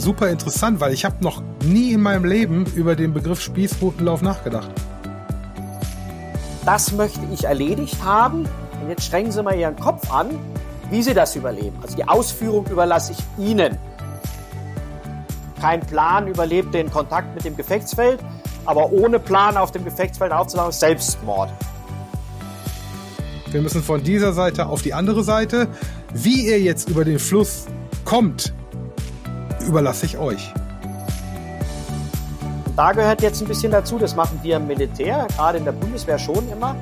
super interessant, weil ich habe noch nie in meinem Leben über den Begriff Spießrutenlauf nachgedacht. Das möchte ich erledigt haben. Und jetzt strengen Sie mal Ihren Kopf an, wie Sie das überleben. Also die Ausführung überlasse ich Ihnen. Kein Plan überlebt den Kontakt mit dem Gefechtsfeld, aber ohne Plan auf dem Gefechtsfeld aufzulaufen, ist Selbstmord. Wir müssen von dieser Seite auf die andere Seite. Wie ihr jetzt über den Fluss kommt, überlasse ich euch. Da gehört jetzt ein bisschen dazu, das machen wir im Militär, gerade in der Bundeswehr schon immer,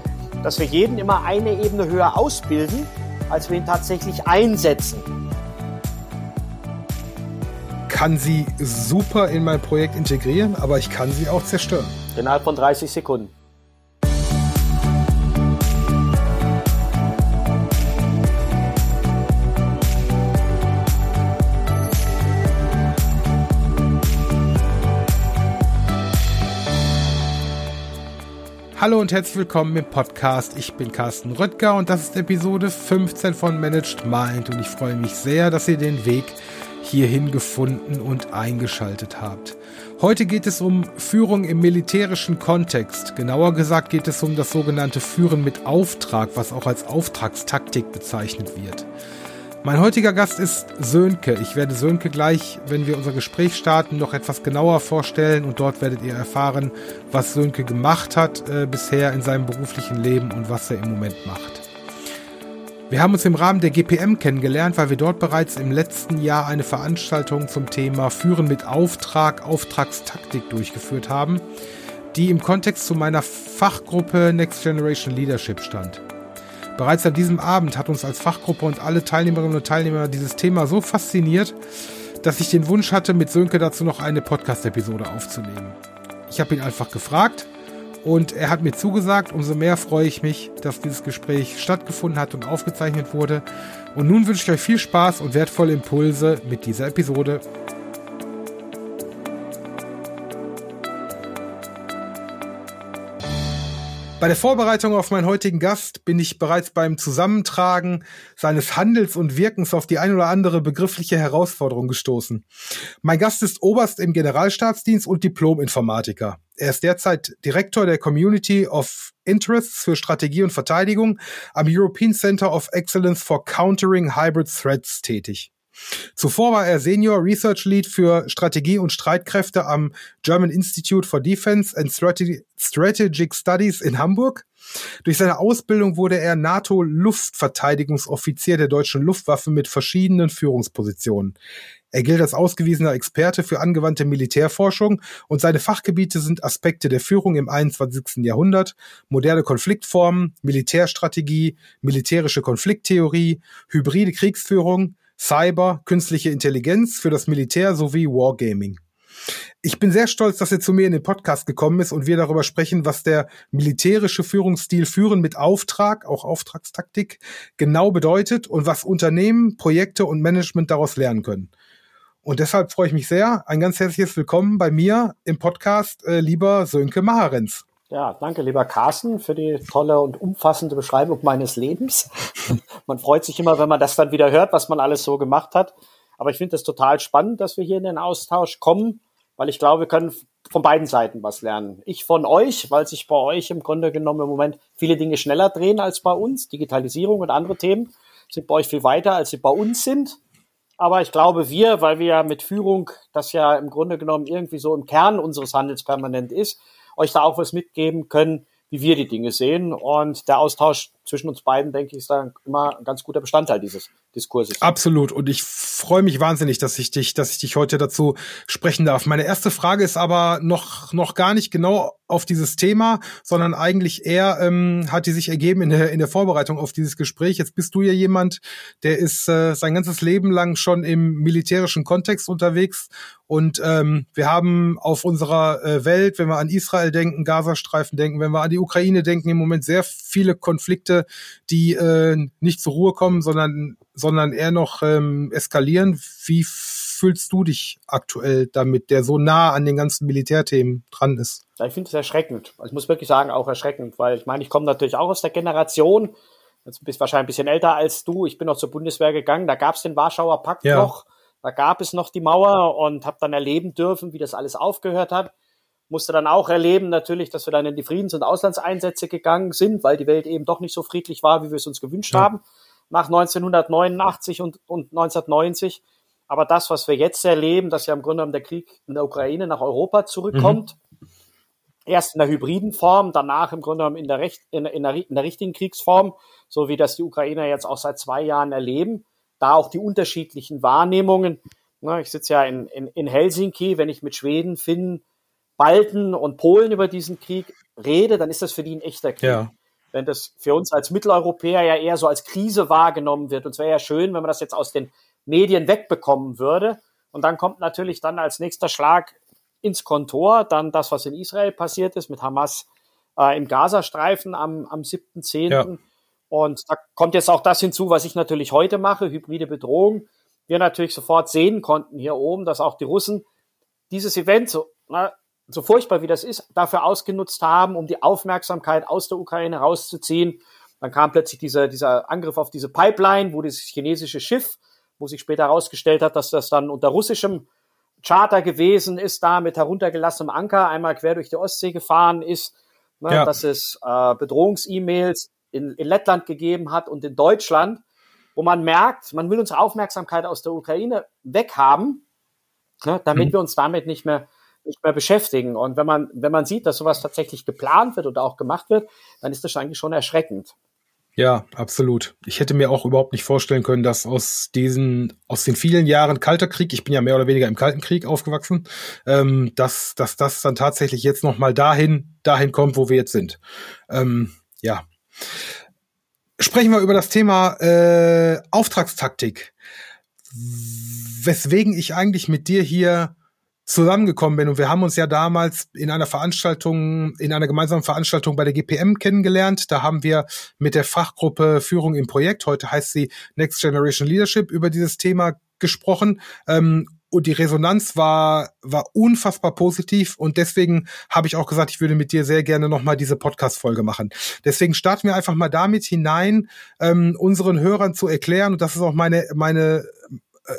dass wir jeden immer eine Ebene höher ausbilden, als wir ihn tatsächlich einsetzen. Kann sie super in mein Projekt integrieren, aber ich kann sie auch zerstören. Innerhalb von 30 Sekunden. Hallo und herzlich willkommen im Podcast. Ich bin Carsten Röttger und das ist Episode 15 von Managed Mind und ich freue mich sehr, dass ihr den Weg hierhin gefunden und eingeschaltet habt. Heute geht es um Führung im militärischen Kontext. Genauer gesagt geht es um das sogenannte Führen mit Auftrag, was auch als Auftragstaktik bezeichnet wird. Mein heutiger Gast ist Sönke. Ich werde Sönke gleich, wenn wir unser Gespräch starten, noch etwas genauer vorstellen und dort werdet ihr erfahren, was Sönke gemacht hat äh, bisher in seinem beruflichen Leben und was er im Moment macht. Wir haben uns im Rahmen der GPM kennengelernt, weil wir dort bereits im letzten Jahr eine Veranstaltung zum Thema Führen mit Auftrag, Auftragstaktik durchgeführt haben, die im Kontext zu meiner Fachgruppe Next Generation Leadership stand. Bereits an diesem Abend hat uns als Fachgruppe und alle Teilnehmerinnen und Teilnehmer dieses Thema so fasziniert, dass ich den Wunsch hatte, mit Sönke dazu noch eine Podcast-Episode aufzunehmen. Ich habe ihn einfach gefragt und er hat mir zugesagt. Umso mehr freue ich mich, dass dieses Gespräch stattgefunden hat und aufgezeichnet wurde. Und nun wünsche ich euch viel Spaß und wertvolle Impulse mit dieser Episode. Bei der Vorbereitung auf meinen heutigen Gast bin ich bereits beim Zusammentragen seines Handels und Wirkens auf die ein oder andere begriffliche Herausforderung gestoßen. Mein Gast ist Oberst im Generalstaatsdienst und Diplom-Informatiker. Er ist derzeit Direktor der Community of Interests für Strategie und Verteidigung am European Center of Excellence for Countering Hybrid Threats tätig. Zuvor war er Senior Research Lead für Strategie und Streitkräfte am German Institute for Defense and Strategic Studies in Hamburg. Durch seine Ausbildung wurde er NATO-Luftverteidigungsoffizier der deutschen Luftwaffe mit verschiedenen Führungspositionen. Er gilt als ausgewiesener Experte für angewandte Militärforschung und seine Fachgebiete sind Aspekte der Führung im 21. Jahrhundert, moderne Konfliktformen, Militärstrategie, militärische Konflikttheorie, hybride Kriegsführung, Cyber, künstliche Intelligenz für das Militär sowie Wargaming. Ich bin sehr stolz, dass er zu mir in den Podcast gekommen ist und wir darüber sprechen, was der militärische Führungsstil Führen mit Auftrag, auch Auftragstaktik, genau bedeutet und was Unternehmen, Projekte und Management daraus lernen können. Und deshalb freue ich mich sehr. Ein ganz herzliches Willkommen bei mir im Podcast, äh, lieber Sönke Maharenz. Ja, danke, lieber Carsten, für die tolle und umfassende Beschreibung meines Lebens. man freut sich immer, wenn man das dann wieder hört, was man alles so gemacht hat. Aber ich finde es total spannend, dass wir hier in den Austausch kommen, weil ich glaube, wir können von beiden Seiten was lernen. Ich von euch, weil sich bei euch im Grunde genommen im Moment viele Dinge schneller drehen als bei uns. Digitalisierung und andere Themen sind bei euch viel weiter, als sie bei uns sind. Aber ich glaube, wir, weil wir ja mit Führung, das ja im Grunde genommen irgendwie so im Kern unseres Handels permanent ist, euch da auch was mitgeben können, wie wir die Dinge sehen. Und der Austausch zwischen uns beiden, denke ich, ist da immer ein ganz guter Bestandteil dieses Diskurses. Absolut. Und ich freue mich wahnsinnig, dass ich dich, dass ich dich heute dazu sprechen darf. Meine erste Frage ist aber noch, noch gar nicht genau auf dieses Thema, sondern eigentlich eher ähm, hat die sich ergeben in der, in der Vorbereitung auf dieses Gespräch. Jetzt bist du ja jemand, der ist äh, sein ganzes Leben lang schon im militärischen Kontext unterwegs. Und ähm, wir haben auf unserer äh, Welt, wenn wir an Israel denken, Gazastreifen denken, wenn wir an die Ukraine denken, im Moment sehr viele Konflikte, die äh, nicht zur Ruhe kommen, sondern, sondern eher noch ähm, eskalieren. Wie fühlst du dich aktuell damit, der so nah an den ganzen Militärthemen dran ist? Ja, ich finde es erschreckend. Also ich muss wirklich sagen, auch erschreckend, weil ich meine, ich komme natürlich auch aus der Generation, jetzt bist wahrscheinlich ein bisschen älter als du, ich bin noch zur Bundeswehr gegangen, da gab es den Warschauer Pakt ja. noch. Da gab es noch die Mauer und habe dann erleben dürfen, wie das alles aufgehört hat. Musste dann auch erleben natürlich, dass wir dann in die Friedens- und Auslandseinsätze gegangen sind, weil die Welt eben doch nicht so friedlich war, wie wir es uns gewünscht ja. haben, nach 1989 und, und 1990. Aber das, was wir jetzt erleben, dass ja im Grunde genommen der Krieg in der Ukraine nach Europa zurückkommt, mhm. erst in der hybriden Form, danach im Grunde genommen in der, Recht, in, in, der, in der richtigen Kriegsform, so wie das die Ukrainer jetzt auch seit zwei Jahren erleben, da auch die unterschiedlichen Wahrnehmungen. Ich sitze ja in, in, in Helsinki, wenn ich mit Schweden, Finnen, Balten und Polen über diesen Krieg rede, dann ist das für die ein echter Krieg. Ja. Wenn das für uns als Mitteleuropäer ja eher so als Krise wahrgenommen wird. Und es wäre ja schön, wenn man das jetzt aus den Medien wegbekommen würde. Und dann kommt natürlich dann als nächster Schlag ins Kontor dann das, was in Israel passiert ist mit Hamas äh, im Gazastreifen am, am 7.10. Ja. Und da kommt jetzt auch das hinzu, was ich natürlich heute mache, hybride Bedrohung. Wir natürlich sofort sehen konnten hier oben, dass auch die Russen dieses Event, so, na, so furchtbar wie das ist, dafür ausgenutzt haben, um die Aufmerksamkeit aus der Ukraine rauszuziehen. Dann kam plötzlich dieser, dieser Angriff auf diese Pipeline, wo das chinesische Schiff wo sich später herausgestellt hat, dass das dann unter russischem Charter gewesen ist, da mit heruntergelassenem Anker einmal quer durch die Ostsee gefahren ist, ne, ja. dass es äh, Bedrohungs-E-Mails in, in Lettland gegeben hat und in Deutschland, wo man merkt, man will unsere Aufmerksamkeit aus der Ukraine weghaben, ne, damit mhm. wir uns damit nicht mehr nicht mehr beschäftigen. Und wenn man, wenn man sieht, dass sowas tatsächlich geplant wird oder auch gemacht wird, dann ist das eigentlich schon erschreckend. Ja, absolut. Ich hätte mir auch überhaupt nicht vorstellen können, dass aus diesen, aus den vielen Jahren Kalter Krieg, ich bin ja mehr oder weniger im Kalten Krieg aufgewachsen, ähm, dass, dass das dann tatsächlich jetzt nochmal dahin, dahin kommt, wo wir jetzt sind. Ähm, ja. Sprechen wir über das Thema äh, Auftragstaktik. Weswegen ich eigentlich mit dir hier zusammengekommen bin. Und wir haben uns ja damals in einer Veranstaltung, in einer gemeinsamen Veranstaltung bei der GPM kennengelernt. Da haben wir mit der Fachgruppe Führung im Projekt, heute heißt sie Next Generation Leadership, über dieses Thema gesprochen. Ähm, und die Resonanz war war unfassbar positiv und deswegen habe ich auch gesagt, ich würde mit dir sehr gerne noch mal diese Podcast Folge machen. Deswegen starten wir einfach mal damit hinein, ähm, unseren Hörern zu erklären und das ist auch meine meine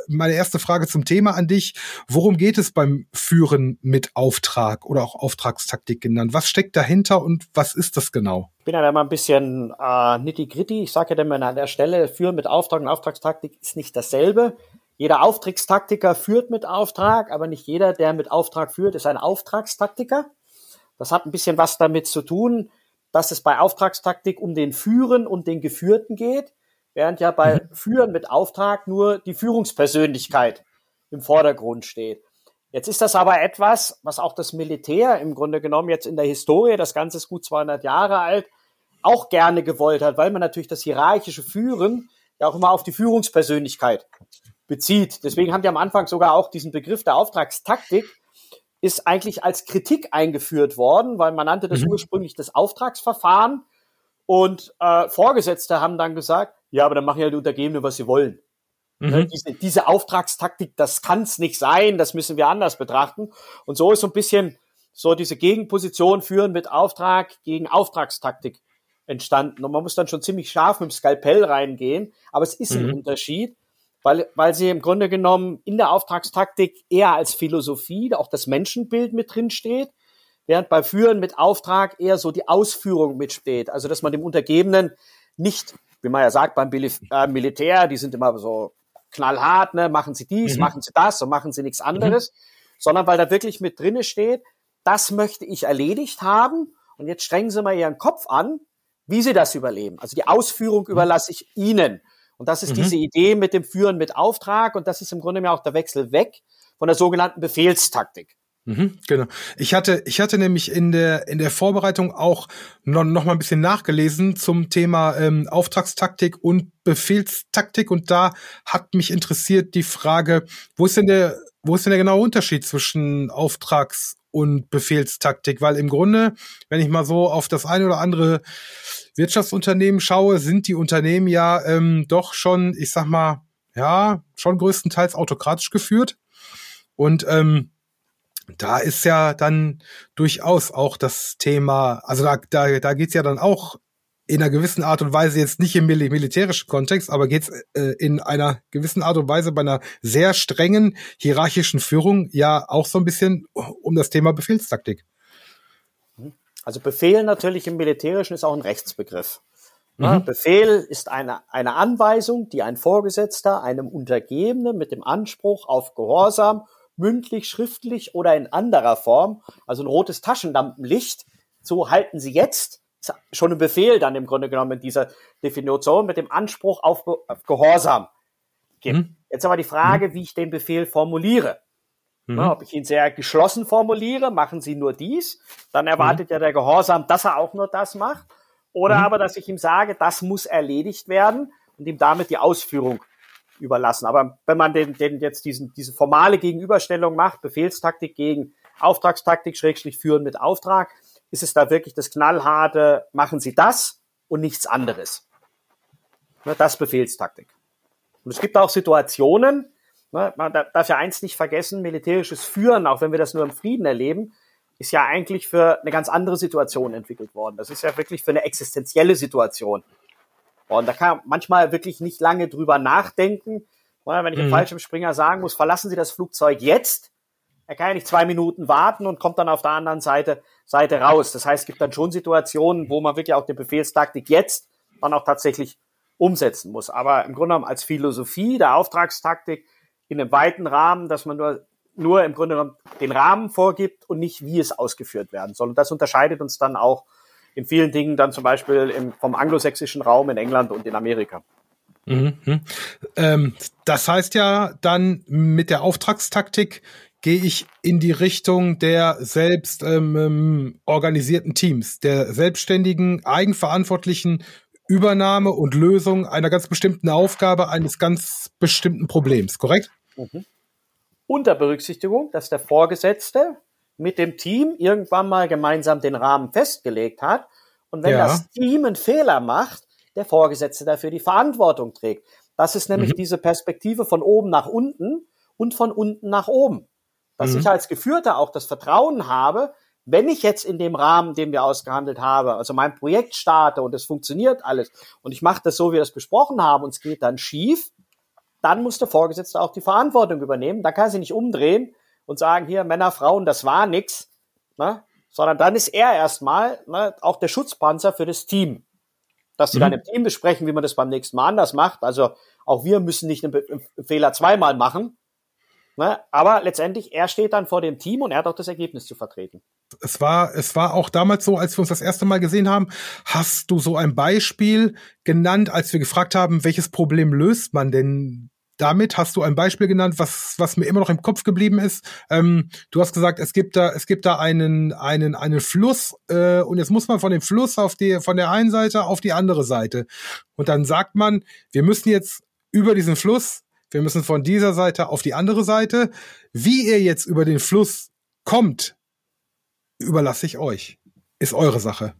meine erste Frage zum Thema an dich. Worum geht es beim Führen mit Auftrag oder auch Auftragstaktik genannt? Was steckt dahinter und was ist das genau? Ich bin ja da mal ein bisschen äh, nitty-gritty. Ich sage ja dann an der Stelle, Führen mit Auftrag und Auftragstaktik ist nicht dasselbe. Jeder Auftragstaktiker führt mit Auftrag, aber nicht jeder, der mit Auftrag führt, ist ein Auftragstaktiker. Das hat ein bisschen was damit zu tun, dass es bei Auftragstaktik um den Führen und den Geführten geht während ja bei mhm. Führen mit Auftrag nur die Führungspersönlichkeit im Vordergrund steht. Jetzt ist das aber etwas, was auch das Militär im Grunde genommen jetzt in der Historie, das Ganze ist gut 200 Jahre alt, auch gerne gewollt hat, weil man natürlich das hierarchische Führen ja auch immer auf die Führungspersönlichkeit bezieht. Deswegen haben die am Anfang sogar auch diesen Begriff der Auftragstaktik ist eigentlich als Kritik eingeführt worden, weil man nannte das mhm. ursprünglich das Auftragsverfahren und äh, Vorgesetzte haben dann gesagt, ja, aber dann machen ja die Untergebenen, was sie wollen. Ne, mhm. Diese, diese Auftragstaktik, das kann es nicht sein, das müssen wir anders betrachten. Und so ist so ein bisschen so diese Gegenposition führen mit Auftrag gegen Auftragstaktik entstanden. Und man muss dann schon ziemlich scharf mit dem Skalpell reingehen. Aber es ist mhm. ein Unterschied, weil, weil sie im Grunde genommen in der Auftragstaktik eher als Philosophie, auch das Menschenbild mit drin steht, während bei Führen mit Auftrag eher so die Ausführung mitsteht. Also, dass man dem Untergebenen nicht wie man ja sagt beim äh, Militär, die sind immer so knallhart, ne, machen sie dies, mhm. machen sie das und machen sie nichts anderes, mhm. sondern weil da wirklich mit drinne steht, das möchte ich erledigt haben und jetzt strengen sie mal ihren Kopf an, wie sie das überleben. Also die Ausführung mhm. überlasse ich ihnen. Und das ist mhm. diese Idee mit dem Führen mit Auftrag und das ist im Grunde ja auch der Wechsel weg von der sogenannten Befehlstaktik. Mhm, genau. Ich hatte, ich hatte nämlich in der in der Vorbereitung auch noch, noch mal ein bisschen nachgelesen zum Thema ähm, Auftragstaktik und Befehlstaktik und da hat mich interessiert die Frage, wo ist denn der wo ist denn der genaue Unterschied zwischen Auftrags und Befehlstaktik? Weil im Grunde, wenn ich mal so auf das eine oder andere Wirtschaftsunternehmen schaue, sind die Unternehmen ja ähm, doch schon, ich sag mal, ja, schon größtenteils autokratisch geführt und ähm, da ist ja dann durchaus auch das Thema, also da, da, da geht's ja dann auch in einer gewissen Art und Weise jetzt nicht im mil militärischen Kontext, aber geht es äh, in einer gewissen Art und Weise bei einer sehr strengen hierarchischen Führung ja auch so ein bisschen um das Thema Befehlstaktik. Also Befehl natürlich im Militärischen ist auch ein Rechtsbegriff. Mhm. Befehl ist eine, eine Anweisung, die ein Vorgesetzter einem Untergebenen mit dem Anspruch auf Gehorsam, mündlich, schriftlich oder in anderer Form, also ein rotes Taschenlampenlicht, so halten Sie jetzt, schon ein Befehl dann im Grunde genommen in dieser Definition mit dem Anspruch auf, auf Gehorsam gibt. Mhm. Jetzt aber die Frage, mhm. wie ich den Befehl formuliere. Mhm. Ja, ob ich ihn sehr geschlossen formuliere, machen Sie nur dies, dann erwartet mhm. ja der Gehorsam, dass er auch nur das macht. Oder mhm. aber, dass ich ihm sage, das muss erledigt werden und ihm damit die Ausführung überlassen. Aber wenn man den, den jetzt diesen, diese formale Gegenüberstellung macht, Befehlstaktik gegen Auftragstaktik, Schrägstrich führen mit Auftrag, ist es da wirklich das knallharte, machen Sie das und nichts anderes. Das Befehlstaktik. Und es gibt auch Situationen, man darf ja eins nicht vergessen, militärisches Führen, auch wenn wir das nur im Frieden erleben, ist ja eigentlich für eine ganz andere Situation entwickelt worden. Das ist ja wirklich für eine existenzielle Situation. Und da kann man manchmal wirklich nicht lange drüber nachdenken. Wenn ich mhm. einem Springer sagen muss, verlassen Sie das Flugzeug jetzt, er kann ja nicht zwei Minuten warten und kommt dann auf der anderen Seite, Seite raus. Das heißt, es gibt dann schon Situationen, wo man wirklich auch die Befehlstaktik jetzt dann auch tatsächlich umsetzen muss. Aber im Grunde genommen als Philosophie der Auftragstaktik in einem weiten Rahmen, dass man nur nur im Grunde genommen den Rahmen vorgibt und nicht, wie es ausgeführt werden soll. Und das unterscheidet uns dann auch in vielen Dingen dann zum Beispiel im, vom anglosächsischen Raum in England und in Amerika. Mhm. Ähm, das heißt ja dann mit der Auftragstaktik gehe ich in die Richtung der selbst ähm, ähm organisierten Teams, der selbstständigen, eigenverantwortlichen Übernahme und Lösung einer ganz bestimmten Aufgabe eines ganz bestimmten Problems, korrekt? Mhm unter Berücksichtigung, dass der Vorgesetzte mit dem Team irgendwann mal gemeinsam den Rahmen festgelegt hat. Und wenn ja. das Team einen Fehler macht, der Vorgesetzte dafür die Verantwortung trägt. Das ist nämlich mhm. diese Perspektive von oben nach unten und von unten nach oben. Dass mhm. ich als Geführter auch das Vertrauen habe, wenn ich jetzt in dem Rahmen, den wir ausgehandelt haben, also mein Projekt starte und es funktioniert alles und ich mache das so, wie wir es besprochen haben und es geht dann schief, dann muss der Vorgesetzte auch die Verantwortung übernehmen. Da kann er sich nicht umdrehen und sagen, hier Männer, Frauen, das war nix, ne? sondern dann ist er erstmal ne, auch der Schutzpanzer für das Team. Dass sie mhm. dann im Team besprechen, wie man das beim nächsten Mal anders macht. Also auch wir müssen nicht einen, einen Fehler zweimal machen. Ne? Aber letztendlich, er steht dann vor dem Team und er hat auch das Ergebnis zu vertreten. Es war, es war auch damals so, als wir uns das erste Mal gesehen haben, hast du so ein Beispiel genannt, als wir gefragt haben, welches Problem löst man denn damit hast du ein Beispiel genannt, was, was mir immer noch im Kopf geblieben ist. Ähm, du hast gesagt, es gibt da, es gibt da einen, einen, einen Fluss, äh, und jetzt muss man von dem Fluss auf die, von der einen Seite auf die andere Seite. Und dann sagt man, wir müssen jetzt über diesen Fluss, wir müssen von dieser Seite auf die andere Seite. Wie ihr jetzt über den Fluss kommt, überlasse ich euch. Ist eure Sache.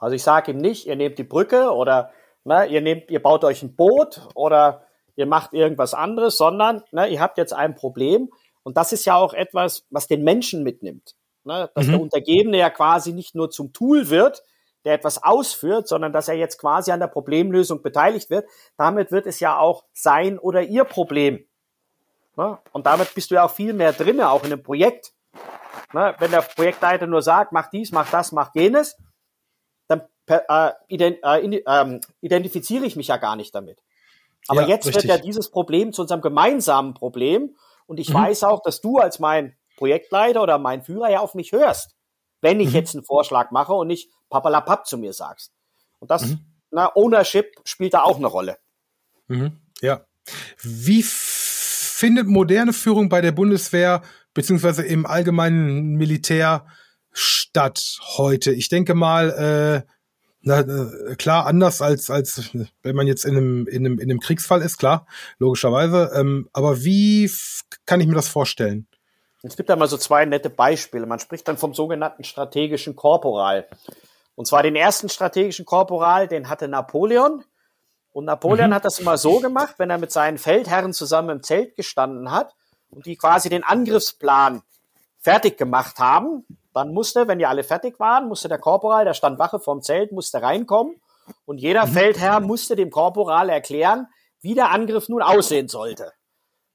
Also ich sage ihm nicht, ihr nehmt die Brücke oder ne, ihr nehmt, ihr baut euch ein Boot oder ihr macht irgendwas anderes, sondern ne, ihr habt jetzt ein Problem. Und das ist ja auch etwas, was den Menschen mitnimmt. Ne? Dass mhm. der Untergebene ja quasi nicht nur zum Tool wird, der etwas ausführt, sondern dass er jetzt quasi an der Problemlösung beteiligt wird. Damit wird es ja auch sein oder ihr Problem. Ne? Und damit bist du ja auch viel mehr drinne, auch in einem Projekt. Ne? Wenn der Projektleiter nur sagt, mach dies, mach das, mach jenes, dann äh, ident, äh, äh, identifiziere ich mich ja gar nicht damit. Aber ja, jetzt richtig. wird ja dieses Problem zu unserem gemeinsamen Problem. Und ich mhm. weiß auch, dass du als mein Projektleiter oder mein Führer ja auf mich hörst, wenn ich mhm. jetzt einen Vorschlag mache und nicht papalapap zu mir sagst. Und das, mhm. na, Ownership spielt da auch eine Rolle. Mhm. Ja. Wie findet moderne Führung bei der Bundeswehr beziehungsweise im allgemeinen Militär statt heute? Ich denke mal, äh, na, äh, klar, anders als, als wenn man jetzt in einem, in einem, in einem Kriegsfall ist, klar, logischerweise. Ähm, aber wie kann ich mir das vorstellen? Es gibt da mal so zwei nette Beispiele. Man spricht dann vom sogenannten strategischen Korporal. Und zwar den ersten strategischen Korporal, den hatte Napoleon. Und Napoleon mhm. hat das immer so gemacht, wenn er mit seinen Feldherren zusammen im Zelt gestanden hat und die quasi den Angriffsplan fertig gemacht haben, Dann musste, wenn die alle fertig waren, musste der Korporal, der stand Wache vorm Zelt, musste reinkommen und jeder mhm. Feldherr musste dem Korporal erklären, wie der Angriff nun aussehen sollte.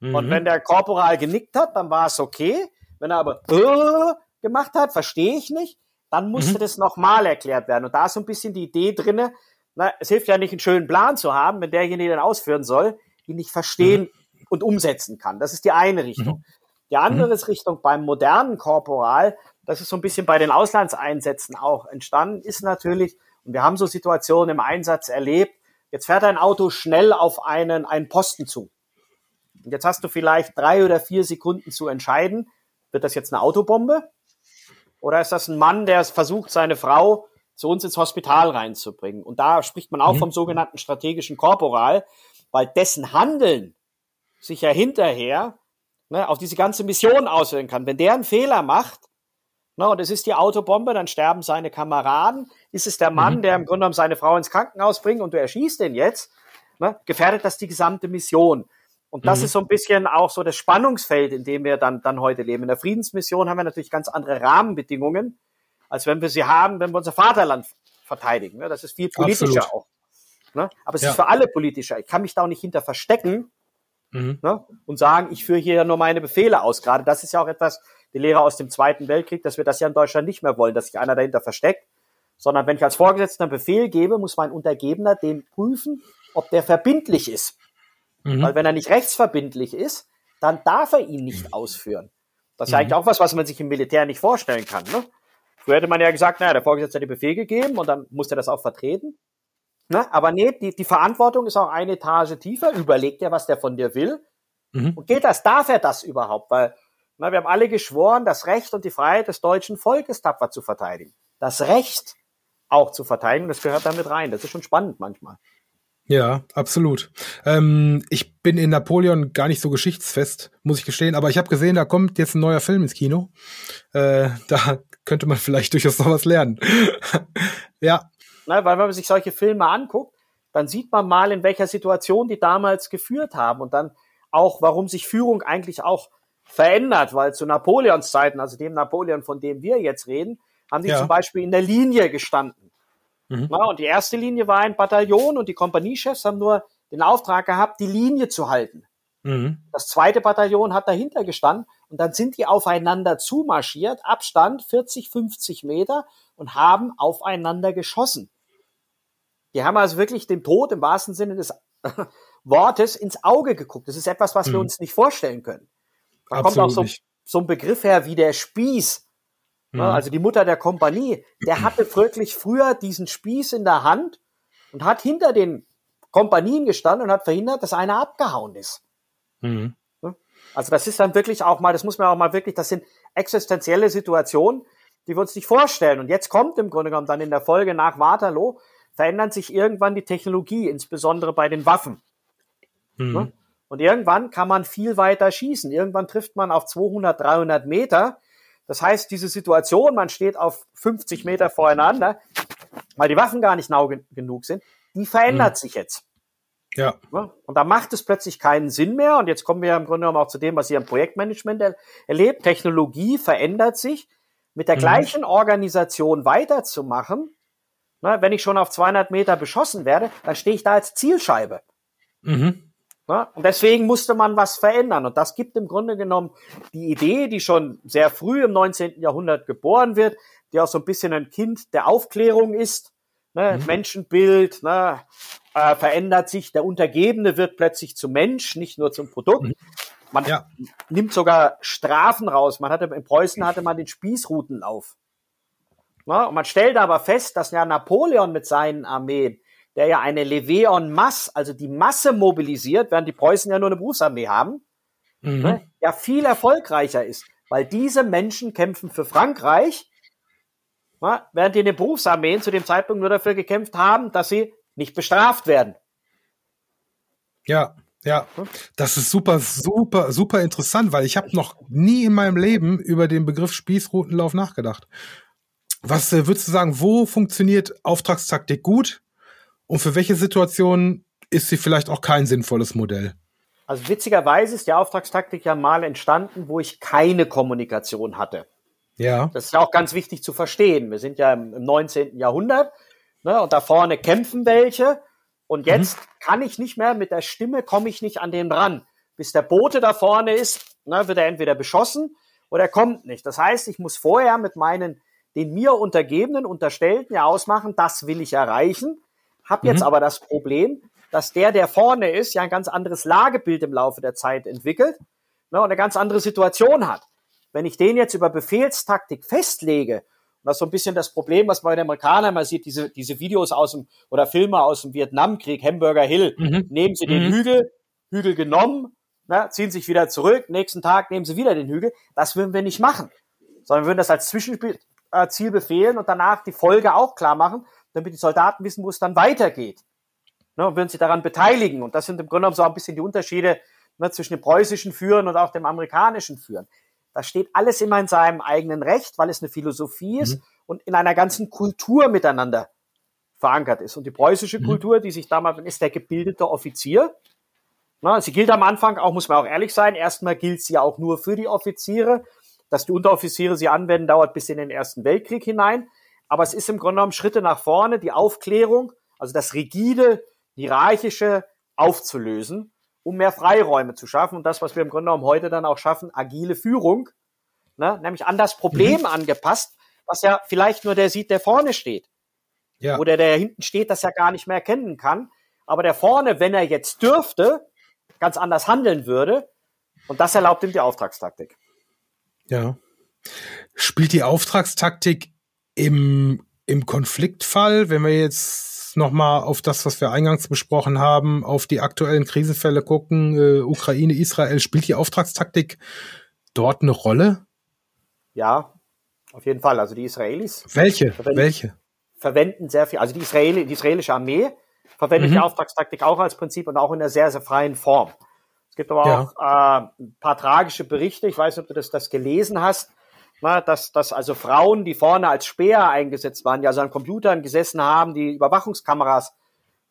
Mhm. Und wenn der Korporal genickt hat, dann war es okay. Wenn er aber äh, gemacht hat, verstehe ich nicht, dann musste mhm. das nochmal erklärt werden. Und da ist so ein bisschen die Idee drinne, na, es hilft ja nicht, einen schönen Plan zu haben, wenn derjenige den ausführen soll, ihn nicht verstehen mhm. und umsetzen kann. Das ist die eine Richtung. Mhm. Die andere mhm. Richtung beim modernen Korporal, das ist so ein bisschen bei den Auslandseinsätzen auch entstanden, ist natürlich, und wir haben so Situationen im Einsatz erlebt, jetzt fährt ein Auto schnell auf einen, einen Posten zu. Und jetzt hast du vielleicht drei oder vier Sekunden zu entscheiden, wird das jetzt eine Autobombe? Oder ist das ein Mann, der versucht, seine Frau zu uns ins Hospital reinzubringen? Und da spricht man auch mhm. vom sogenannten strategischen Korporal, weil dessen Handeln sich ja hinterher ne, auf diese ganze Mission auswirken kann. Wenn der einen Fehler macht, ne, und es ist die Autobombe, dann sterben seine Kameraden, ist es der Mann, mhm. der im Grunde genommen seine Frau ins Krankenhaus bringt und du erschießt den jetzt, ne, gefährdet das die gesamte Mission. Und das mhm. ist so ein bisschen auch so das Spannungsfeld, in dem wir dann, dann heute leben. In der Friedensmission haben wir natürlich ganz andere Rahmenbedingungen, als wenn wir sie haben, wenn wir unser Vaterland verteidigen. Ne? Das ist viel politischer Absolut. auch. Ne? Aber es ja. ist für alle politischer. Ich kann mich da auch nicht hinter verstecken mhm. ne? und sagen, ich führe hier nur meine Befehle aus. Gerade das ist ja auch etwas, die Lehre aus dem Zweiten Weltkrieg, dass wir das ja in Deutschland nicht mehr wollen, dass sich einer dahinter versteckt. Sondern wenn ich als Vorgesetzter einen Befehl gebe, muss mein Untergebener den prüfen, ob der verbindlich ist. Mhm. Weil wenn er nicht rechtsverbindlich ist, dann darf er ihn nicht ausführen. Das ist mhm. eigentlich auch was, was man sich im Militär nicht vorstellen kann. Ne? Früher hätte man ja gesagt, naja, der Vorgesetzte hat den Befehl gegeben und dann muss er das auch vertreten. Ne? Aber nee, die, die Verantwortung ist auch eine Etage tiefer. Überlegt er, was der von dir will. Mhm. Und geht das? Darf er das überhaupt? Weil na, wir haben alle geschworen, das Recht und die Freiheit des deutschen Volkes tapfer zu verteidigen. Das Recht auch zu verteidigen, das gehört damit rein. Das ist schon spannend manchmal. Ja, absolut. Ähm, ich bin in Napoleon gar nicht so geschichtsfest, muss ich gestehen, aber ich habe gesehen, da kommt jetzt ein neuer Film ins Kino. Äh, da könnte man vielleicht durchaus noch was lernen. ja. Na, weil wenn man sich solche Filme anguckt, dann sieht man mal, in welcher Situation die damals geführt haben und dann auch, warum sich Führung eigentlich auch verändert, weil zu Napoleons Zeiten, also dem Napoleon, von dem wir jetzt reden, haben die ja. zum Beispiel in der Linie gestanden. Mhm. Ja, und die erste Linie war ein Bataillon und die Kompaniechefs haben nur den Auftrag gehabt, die Linie zu halten. Mhm. Das zweite Bataillon hat dahinter gestanden und dann sind die aufeinander zumarschiert, Abstand 40, 50 Meter und haben aufeinander geschossen. Die haben also wirklich dem Tod im wahrsten Sinne des Wortes ins Auge geguckt. Das ist etwas, was mhm. wir uns nicht vorstellen können. Da Absolut kommt auch so, so ein Begriff her wie der Spieß. Mhm. Also die Mutter der Kompanie, der hatte wirklich früher diesen Spieß in der Hand und hat hinter den Kompanien gestanden und hat verhindert, dass einer abgehauen ist. Mhm. Also das ist dann wirklich auch mal, das muss man auch mal wirklich, das sind existenzielle Situationen, die wir uns nicht vorstellen. Und jetzt kommt im Grunde genommen dann in der Folge nach Waterloo, verändert sich irgendwann die Technologie, insbesondere bei den Waffen. Mhm. Und irgendwann kann man viel weiter schießen. Irgendwann trifft man auf 200, 300 Meter das heißt, diese Situation, man steht auf 50 Meter voreinander, weil die Waffen gar nicht nah genug sind, die verändert mhm. sich jetzt. Ja. Und da macht es plötzlich keinen Sinn mehr. Und jetzt kommen wir im Grunde genommen auch zu dem, was ihr im Projektmanagement er erlebt. Technologie verändert sich. Mit der mhm. gleichen Organisation weiterzumachen, na, wenn ich schon auf 200 Meter beschossen werde, dann stehe ich da als Zielscheibe. Mhm. Ne? Und deswegen musste man was verändern. Und das gibt im Grunde genommen die Idee, die schon sehr früh im 19. Jahrhundert geboren wird, die auch so ein bisschen ein Kind der Aufklärung ist. Ne? Mhm. Menschenbild ne? Äh, verändert sich, der Untergebene wird plötzlich zum Mensch, nicht nur zum Produkt. Mhm. Man ja. nimmt sogar Strafen raus. Man hatte in Preußen hatte man den Spießrutenlauf. Ne? Und man stellt aber fest, dass ja Napoleon mit seinen Armeen der ja eine Levée en masse, also die Masse mobilisiert, während die Preußen ja nur eine Berufsarmee haben, mhm. ne, ja viel erfolgreicher ist. Weil diese Menschen kämpfen für Frankreich, ne, während die in den Berufsarmeen zu dem Zeitpunkt nur dafür gekämpft haben, dass sie nicht bestraft werden. Ja, ja, das ist super, super, super interessant, weil ich habe noch nie in meinem Leben über den Begriff Spießrutenlauf nachgedacht. Was äh, würdest du sagen, wo funktioniert Auftragstaktik gut? Und für welche Situationen ist sie vielleicht auch kein sinnvolles Modell? Also witzigerweise ist die Auftragstaktik ja mal entstanden, wo ich keine Kommunikation hatte. Ja. Das ist ja auch ganz wichtig zu verstehen. Wir sind ja im, im 19. Jahrhundert ne, und da vorne kämpfen welche und jetzt mhm. kann ich nicht mehr mit der Stimme, komme ich nicht an den ran. Bis der Bote da vorne ist, ne, wird er entweder beschossen oder er kommt nicht. Das heißt, ich muss vorher mit meinen den mir Untergebenen, Unterstellten ja ausmachen, das will ich erreichen, habe jetzt mhm. aber das Problem, dass der, der vorne ist, ja ein ganz anderes Lagebild im Laufe der Zeit entwickelt ne, und eine ganz andere Situation hat. Wenn ich den jetzt über Befehlstaktik festlege, und das ist so ein bisschen das Problem, was man bei den Amerikanern mal sieht, diese, diese Videos aus dem, oder Filme aus dem Vietnamkrieg, Hamburger Hill, mhm. nehmen sie den mhm. Hügel, Hügel genommen, ne, ziehen sich wieder zurück, nächsten Tag nehmen sie wieder den Hügel. Das würden wir nicht machen, sondern wir würden das als Zwischenziel äh, befehlen und danach die Folge auch klar machen, damit die Soldaten wissen, wo es dann weitergeht. Ne, und würden sich daran beteiligen. Und das sind im Grunde genommen so ein bisschen die Unterschiede ne, zwischen dem preußischen Führen und auch dem amerikanischen Führen. Das steht alles immer in seinem eigenen Recht, weil es eine Philosophie ist mhm. und in einer ganzen Kultur miteinander verankert ist. Und die preußische mhm. Kultur, die sich damals ist der gebildete Offizier. Na, sie gilt am Anfang auch, muss man auch ehrlich sein, erstmal gilt sie ja auch nur für die Offiziere. Dass die Unteroffiziere sie anwenden, dauert bis in den Ersten Weltkrieg hinein. Aber es ist im Grunde genommen Schritte nach vorne, die Aufklärung, also das rigide, hierarchische aufzulösen, um mehr Freiräume zu schaffen. Und das, was wir im Grunde genommen heute dann auch schaffen, agile Führung, ne, nämlich an das Problem mhm. angepasst, was ja vielleicht nur der sieht, der vorne steht. Ja. Oder der hinten steht, das ja gar nicht mehr erkennen kann. Aber der vorne, wenn er jetzt dürfte, ganz anders handeln würde. Und das erlaubt ihm die Auftragstaktik. Ja. Spielt die Auftragstaktik im, im Konfliktfall, wenn wir jetzt nochmal auf das, was wir eingangs besprochen haben, auf die aktuellen Krisenfälle gucken, äh, Ukraine, Israel, spielt die Auftragstaktik dort eine Rolle? Ja, auf jeden Fall. Also die Israelis. Welche? Verwenden, Welche? Verwenden sehr viel. Also die, Israeli, die israelische Armee verwendet mhm. die Auftragstaktik auch als Prinzip und auch in einer sehr, sehr freien Form. Es gibt aber ja. auch äh, ein paar tragische Berichte. Ich weiß nicht, ob du das, das gelesen hast na, dass, dass also Frauen, die vorne als Späher eingesetzt waren, die also an Computern gesessen haben, die Überwachungskameras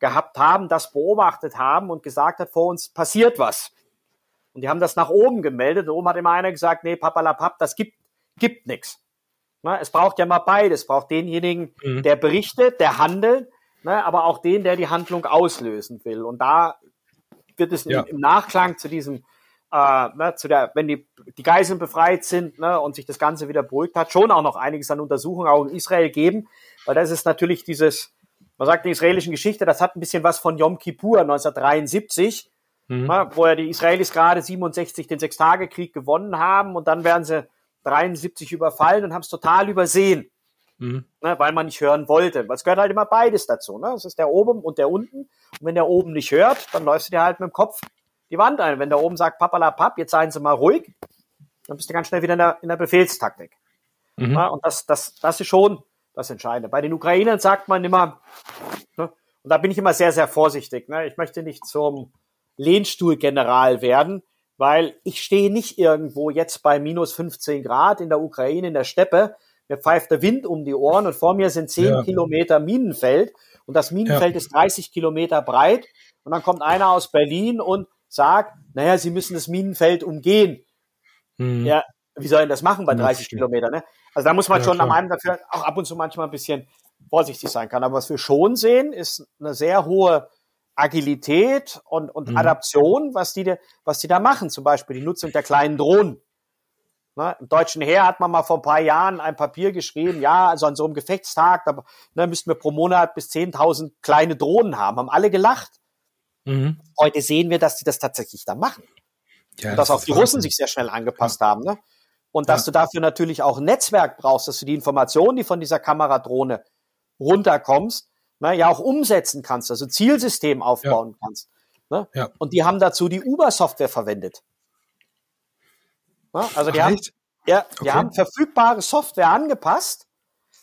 gehabt haben, das beobachtet haben und gesagt hat, vor uns passiert was. Und die haben das nach oben gemeldet. Und oben hat immer einer gesagt, nee, papalapap, das gibt, gibt nichts. es braucht ja mal beides. Es braucht denjenigen, mhm. der berichtet, der handelt, ne, aber auch den, der die Handlung auslösen will. Und da wird es ja. im Nachklang zu diesem äh, ne, zu der, wenn die, die Geiseln befreit sind ne, und sich das Ganze wieder beruhigt hat, schon auch noch einiges an Untersuchungen auch in Israel geben, weil das ist natürlich dieses, man sagt in der israelischen Geschichte, das hat ein bisschen was von Yom Kippur 1973, mhm. ne, wo ja die Israelis gerade 67 den Sechstagekrieg gewonnen haben und dann werden sie 73 überfallen und haben es total übersehen. Mhm. Ne, weil man nicht hören wollte. Weil es gehört halt immer beides dazu. Ne? Es ist der oben und der unten. Und wenn der oben nicht hört, dann läufst du dir halt mit dem Kopf die Wand ein. Wenn der oben sagt, papalapap, jetzt seien Sie mal ruhig, dann bist du ganz schnell wieder in der, in der Befehlstaktik. Mhm. Ja, und das, das, das ist schon das Entscheidende. Bei den Ukrainern sagt man immer, ne, und da bin ich immer sehr, sehr vorsichtig. Ne, ich möchte nicht zum Lehnstuhlgeneral werden, weil ich stehe nicht irgendwo jetzt bei minus 15 Grad in der Ukraine, in der Steppe. Mir pfeift der Wind um die Ohren und vor mir sind 10 ja. Kilometer Minenfeld und das Minenfeld ja. ist 30 Kilometer breit und dann kommt einer aus Berlin und sagt, naja, sie müssen das Minenfeld umgehen. Mhm. Ja, wie sollen das machen bei 30 Kilometern? Ne? Also da muss man ja, schon klar. am einen dafür auch ab und zu manchmal ein bisschen vorsichtig sein kann. Aber was wir schon sehen, ist eine sehr hohe Agilität und, und mhm. Adaption, was die, was die da machen. Zum Beispiel die Nutzung der kleinen Drohnen. Ne, Im deutschen Heer hat man mal vor ein paar Jahren ein Papier geschrieben, ja, also an so einem Gefechtstag, da ne, müssten wir pro Monat bis 10.000 kleine Drohnen haben. Haben alle gelacht. Mhm. Heute sehen wir, dass die das tatsächlich da machen. Ja, und dass das auch die Russen sich sehr schnell angepasst ja. haben. Ne? Und dass ja. du dafür natürlich auch ein Netzwerk brauchst, dass du die Informationen, die von dieser Kameradrohne runterkommst, ne, ja auch umsetzen kannst, also Zielsystem aufbauen kannst. Ne? Und die haben dazu die Uber-Software verwendet. Ne? Also die Ach, haben, ja, die okay. haben verfügbare Software angepasst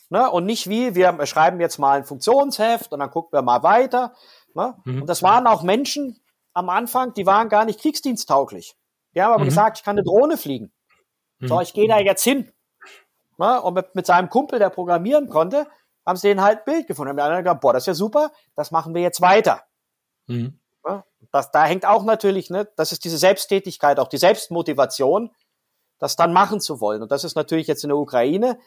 ne? und nicht wie, wir schreiben jetzt mal ein Funktionsheft und dann gucken wir mal weiter, Ne? Mhm. Und das waren auch Menschen am Anfang, die waren gar nicht kriegsdiensttauglich. Die haben aber mhm. gesagt, ich kann eine Drohne fliegen. Mhm. So, ich gehe da jetzt hin. Ne? Und mit, mit seinem Kumpel, der programmieren konnte, haben sie den halt ein Bild gefunden. Haben die anderen gesagt, boah, das ist ja super, das machen wir jetzt weiter. Mhm. Ne? Das, da hängt auch natürlich, ne, das ist diese Selbsttätigkeit, auch die Selbstmotivation, das dann machen zu wollen. Und das ist natürlich jetzt in der Ukraine,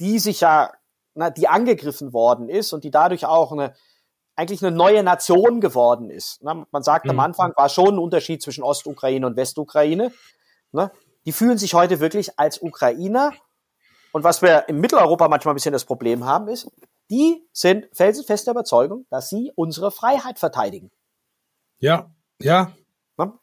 die sich ja, na, die angegriffen worden ist und die dadurch auch eine, eigentlich eine neue Nation geworden ist. Na, man sagt mhm. am Anfang war schon ein Unterschied zwischen Ostukraine und Westukraine. Ne? Die fühlen sich heute wirklich als Ukrainer. Und was wir in Mitteleuropa manchmal ein bisschen das Problem haben, ist, die sind felsenfest der Überzeugung, dass sie unsere Freiheit verteidigen. Ja, ja. ja.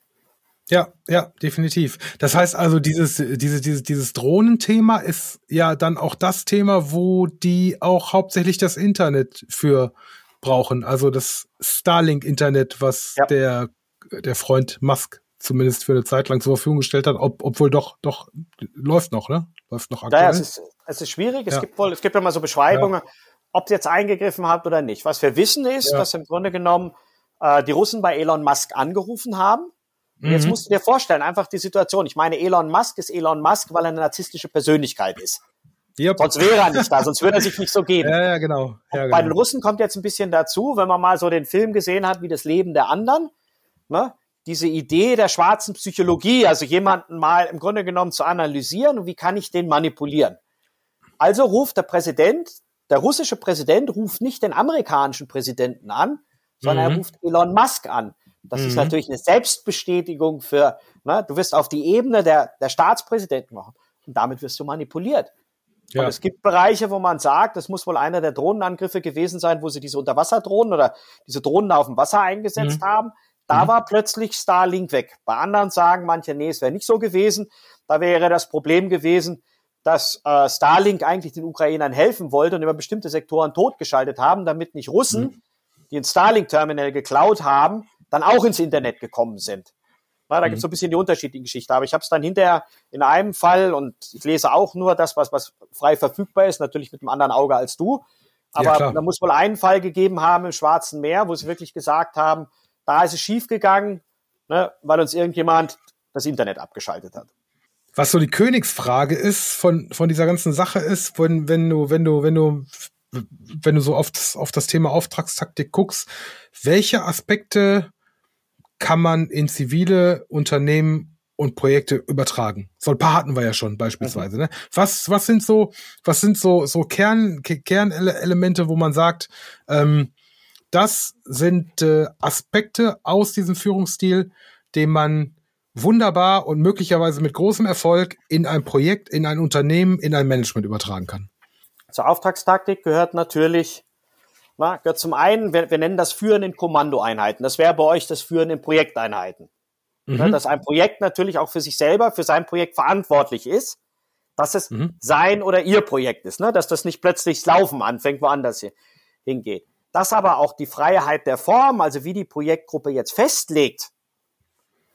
Ja, ja, definitiv. Das heißt also, dieses, dieses, dieses, dieses Drohnenthema ist ja dann auch das Thema, wo die auch hauptsächlich das Internet für brauchen. Also das Starlink-Internet, was ja. der, der Freund Musk zumindest für eine Zeit lang zur Verfügung gestellt hat, ob, obwohl doch, doch, läuft noch, ne? Läuft noch aktuell. Ja, es ist, es ist schwierig. Es ja. gibt wohl, es gibt ja mal so Beschreibungen, ja. ob sie jetzt eingegriffen hat oder nicht. Was wir wissen ist, dass im Grunde genommen äh, die Russen bei Elon Musk angerufen haben. Und jetzt mhm. musst du dir vorstellen, einfach die Situation. Ich meine, Elon Musk ist Elon Musk, weil er eine narzisstische Persönlichkeit ist. Yep. Sonst wäre er nicht da, sonst würde er sich nicht so geben. Ja, ja, genau. Ja, genau. Bei den Russen kommt jetzt ein bisschen dazu, wenn man mal so den Film gesehen hat, wie das Leben der anderen, ne? diese Idee der schwarzen Psychologie, also jemanden mal im Grunde genommen zu analysieren und wie kann ich den manipulieren. Also ruft der Präsident, der russische Präsident ruft nicht den amerikanischen Präsidenten an, sondern mhm. er ruft Elon Musk an. Das mhm. ist natürlich eine Selbstbestätigung für, ne, du wirst auf die Ebene der, der Staatspräsidenten machen. Und damit wirst du manipuliert. Ja. Und es gibt Bereiche, wo man sagt, das muss wohl einer der Drohnenangriffe gewesen sein, wo sie diese Unterwasserdrohnen oder diese Drohnen auf dem Wasser eingesetzt mhm. haben. Da mhm. war plötzlich Starlink weg. Bei anderen sagen manche, nee, es wäre nicht so gewesen. Da wäre das Problem gewesen, dass äh, Starlink eigentlich den Ukrainern helfen wollte und über bestimmte Sektoren totgeschaltet haben, damit nicht Russen mhm die ein Starlink-Terminal geklaut haben, dann auch ins Internet gekommen sind. Na, da mhm. gibt es so ein bisschen die unterschiedliche Geschichte. Aber ich habe es dann hinterher in einem Fall, und ich lese auch nur das, was, was frei verfügbar ist, natürlich mit einem anderen Auge als du. Aber ja, da muss wohl einen Fall gegeben haben im Schwarzen Meer, wo sie wirklich gesagt haben, da ist es schiefgegangen, ne, weil uns irgendjemand das Internet abgeschaltet hat. Was so die Königsfrage ist von, von dieser ganzen Sache ist, wenn, wenn du, wenn du, wenn du wenn du so oft auf das Thema Auftragstaktik guckst, welche Aspekte kann man in zivile Unternehmen und Projekte übertragen? So ein paar hatten wir ja schon beispielsweise. Mhm. Ne? Was, was sind so, was sind so, so Kern, Kernelemente, wo man sagt, ähm, das sind äh, Aspekte aus diesem Führungsstil, den man wunderbar und möglicherweise mit großem Erfolg in ein Projekt, in ein Unternehmen, in ein Management übertragen kann. Zur Auftragstaktik gehört natürlich, na, gehört zum einen, wir, wir nennen das Führen in Kommandoeinheiten. Das wäre bei euch das Führen in Projekteinheiten. Mhm. Ja, dass ein Projekt natürlich auch für sich selber, für sein Projekt verantwortlich ist, dass es mhm. sein oder ihr Projekt ist, ne? dass das nicht plötzlich Laufen anfängt, woanders hier hingeht. Dass aber auch die Freiheit der Form, also wie die Projektgruppe jetzt festlegt,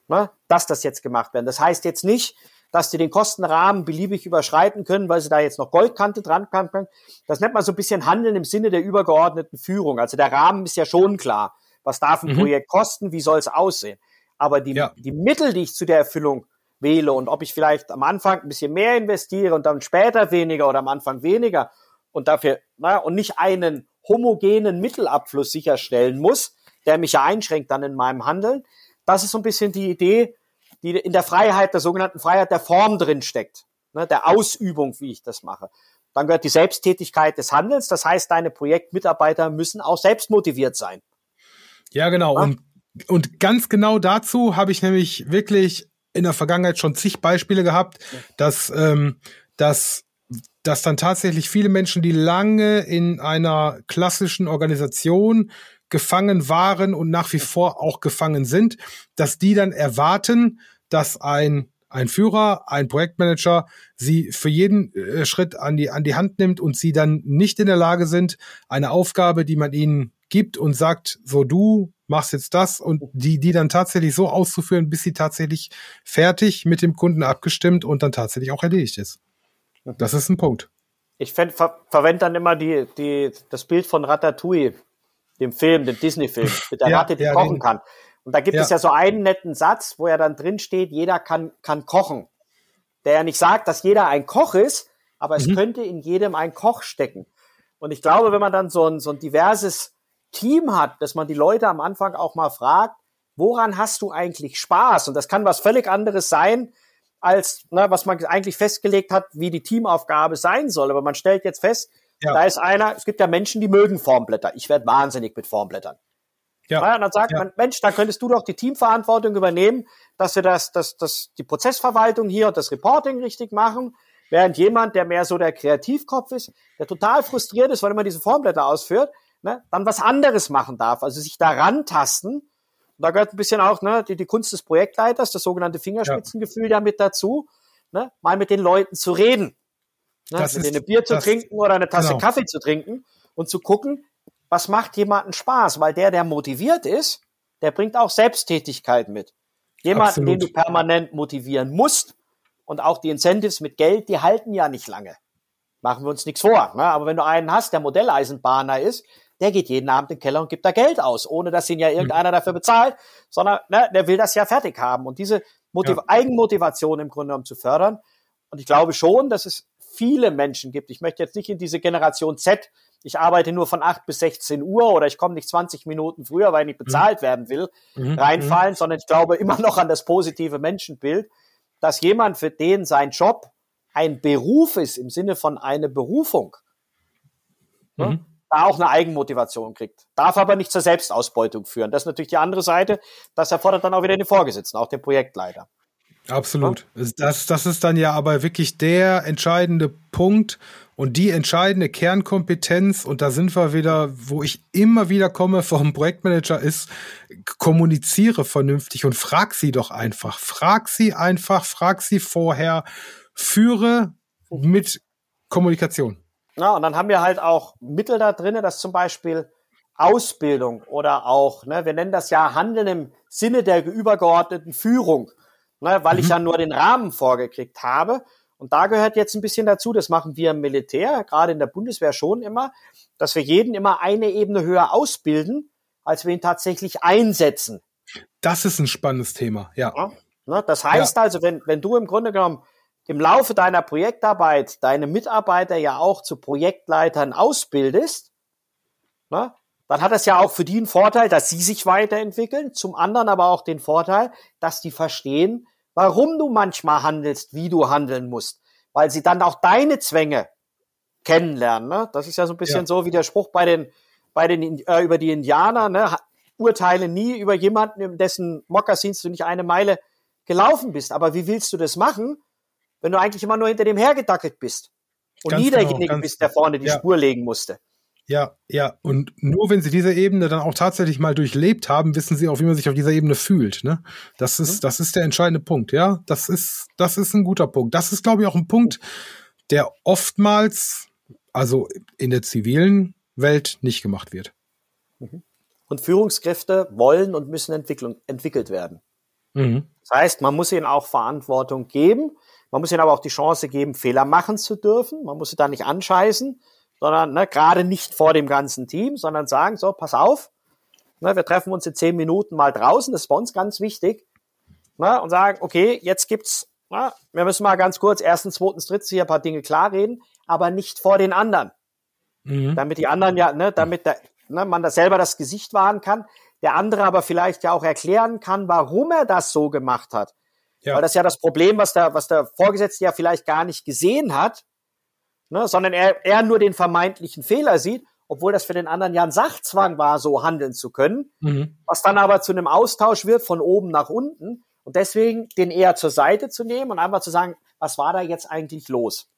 ne, dass das jetzt gemacht werden. Das heißt jetzt nicht, dass die den Kostenrahmen beliebig überschreiten können, weil sie da jetzt noch Goldkante dran können. Das nennt man so ein bisschen Handeln im Sinne der übergeordneten Führung. Also der Rahmen ist ja schon klar. Was darf ein mhm. Projekt kosten? Wie soll es aussehen? Aber die, ja. die Mittel, die ich zu der Erfüllung wähle und ob ich vielleicht am Anfang ein bisschen mehr investiere und dann später weniger oder am Anfang weniger und dafür, naja, und nicht einen homogenen Mittelabfluss sicherstellen muss, der mich ja einschränkt dann in meinem Handeln. Das ist so ein bisschen die Idee, die in der Freiheit, der sogenannten Freiheit der Form drin steckt, ne, der Ausübung, wie ich das mache. Dann gehört die Selbsttätigkeit des Handelns. Das heißt, deine Projektmitarbeiter müssen auch selbst motiviert sein. Ja, genau. Ja? Und, und ganz genau dazu habe ich nämlich wirklich in der Vergangenheit schon zig Beispiele gehabt, ja. dass, ähm, dass, dass dann tatsächlich viele Menschen, die lange in einer klassischen Organisation gefangen waren und nach wie vor auch gefangen sind, dass die dann erwarten, dass ein ein Führer, ein Projektmanager sie für jeden äh, Schritt an die, an die Hand nimmt und sie dann nicht in der Lage sind, eine Aufgabe, die man ihnen gibt und sagt, so du machst jetzt das und die, die dann tatsächlich so auszuführen, bis sie tatsächlich fertig mit dem Kunden abgestimmt und dann tatsächlich auch erledigt ist. Das ist ein Punkt. Ich ver verwende dann immer die, die, das Bild von Ratatouille, dem Film, dem Disney-Film, mit der ja, Ratte, die ja, kochen den, kann. Und da gibt ja. es ja so einen netten Satz, wo ja dann drin steht, jeder kann, kann kochen. Der ja nicht sagt, dass jeder ein Koch ist, aber es mhm. könnte in jedem ein Koch stecken. Und ich glaube, wenn man dann so ein, so ein diverses Team hat, dass man die Leute am Anfang auch mal fragt, woran hast du eigentlich Spaß? Und das kann was völlig anderes sein, als ne, was man eigentlich festgelegt hat, wie die Teamaufgabe sein soll. Aber man stellt jetzt fest, ja. da ist einer, es gibt ja Menschen, die mögen Formblätter. Ich werde wahnsinnig mit Formblättern. Ja. ja und dann sagt ja. man, Mensch, da könntest du doch die Teamverantwortung übernehmen, dass wir das, das, das, die Prozessverwaltung hier und das Reporting richtig machen. Während jemand, der mehr so der Kreativkopf ist, der total frustriert ist, weil er immer diese Formblätter ausführt, ne, dann was anderes machen darf. Also sich daran tasten. Und da gehört ein bisschen auch ne, die, die Kunst des Projektleiters, das sogenannte Fingerspitzengefühl ja. mit dazu, ne, mal mit den Leuten zu reden. Ne, mit denen ein Bier zu das, trinken oder eine Tasse genau. Kaffee zu trinken und zu gucken, was macht jemanden Spaß? Weil der, der motiviert ist, der bringt auch Selbsttätigkeit mit. Jemanden, Absolut. den du permanent motivieren musst und auch die Incentives mit Geld, die halten ja nicht lange. Machen wir uns nichts vor. Ne? Aber wenn du einen hast, der Modelleisenbahner ist, der geht jeden Abend in den Keller und gibt da Geld aus, ohne dass ihn ja hm. irgendeiner dafür bezahlt, sondern ne, der will das ja fertig haben. Und diese Motiv ja. Eigenmotivation im Grunde genommen zu fördern. Und ich glaube schon, dass es viele Menschen gibt. Ich möchte jetzt nicht in diese Generation Z, ich arbeite nur von 8 bis 16 Uhr oder ich komme nicht 20 Minuten früher, weil ich nicht bezahlt mhm. werden will, mhm. reinfallen, mhm. sondern ich glaube immer noch an das positive Menschenbild, dass jemand, für den sein Job ein Beruf ist, im Sinne von eine Berufung, ne, mhm da auch eine Eigenmotivation kriegt. Darf aber nicht zur Selbstausbeutung führen. Das ist natürlich die andere Seite. Das erfordert dann auch wieder den Vorgesetzten, auch den Projektleiter. Absolut. Ja? Das, das ist dann ja aber wirklich der entscheidende Punkt und die entscheidende Kernkompetenz. Und da sind wir wieder, wo ich immer wieder komme vom Projektmanager ist, kommuniziere vernünftig und frag sie doch einfach. Frag sie einfach, frag sie vorher, führe mit Kommunikation. Ja, und dann haben wir halt auch Mittel da drin, dass zum Beispiel Ausbildung oder auch, ne, wir nennen das ja Handeln im Sinne der übergeordneten Führung, ne, weil mhm. ich ja nur den Rahmen vorgekriegt habe. Und da gehört jetzt ein bisschen dazu, das machen wir im Militär, gerade in der Bundeswehr schon immer, dass wir jeden immer eine Ebene höher ausbilden, als wir ihn tatsächlich einsetzen. Das ist ein spannendes Thema, ja. ja ne, das heißt ja. also, wenn, wenn du im Grunde genommen im Laufe deiner Projektarbeit deine Mitarbeiter ja auch zu Projektleitern ausbildest, ne, dann hat das ja auch für die einen Vorteil, dass sie sich weiterentwickeln, zum anderen aber auch den Vorteil, dass die verstehen, warum du manchmal handelst, wie du handeln musst, weil sie dann auch deine Zwänge kennenlernen. Ne? Das ist ja so ein bisschen ja. so wie der Spruch bei den, bei den äh, über die Indianer, ne? urteile nie über jemanden, in dessen Mokassins du nicht eine Meile gelaufen bist. Aber wie willst du das machen, wenn du eigentlich immer nur hinter dem hergedackelt bist und ganz nie genau, derjenige bist, der vorne die ja. Spur legen musste. Ja, ja. Und nur wenn sie diese Ebene dann auch tatsächlich mal durchlebt haben, wissen sie auch, wie man sich auf dieser Ebene fühlt. Ne? Das ist, mhm. das ist der entscheidende Punkt. Ja, das ist, das ist ein guter Punkt. Das ist, glaube ich, auch ein Punkt, der oftmals, also in der zivilen Welt nicht gemacht wird. Mhm. Und Führungskräfte wollen und müssen entwickelt werden. Mhm. Das heißt, man muss ihnen auch Verantwortung geben. Man muss ihnen aber auch die Chance geben, Fehler machen zu dürfen. Man muss sie da nicht anscheißen, sondern ne, gerade nicht vor dem ganzen Team, sondern sagen, so, pass auf, ne, wir treffen uns in zehn Minuten mal draußen, das ist bei uns ganz wichtig, ne, und sagen, okay, jetzt gibt's, ne, wir müssen mal ganz kurz erstens, zweitens, drittens hier ein paar Dinge klarreden, aber nicht vor den anderen. Mhm. Damit die anderen ja, ne, damit der, ne, man da selber das Gesicht wahren kann, der andere aber vielleicht ja auch erklären kann, warum er das so gemacht hat. Ja. Weil das ist ja das Problem, was der, was der Vorgesetzte ja vielleicht gar nicht gesehen hat, ne, sondern er, er nur den vermeintlichen Fehler sieht, obwohl das für den anderen ja ein Sachzwang war, so handeln zu können, mhm. was dann aber zu einem Austausch wird von oben nach unten und deswegen den eher zur Seite zu nehmen und einfach zu sagen, was war da jetzt eigentlich los?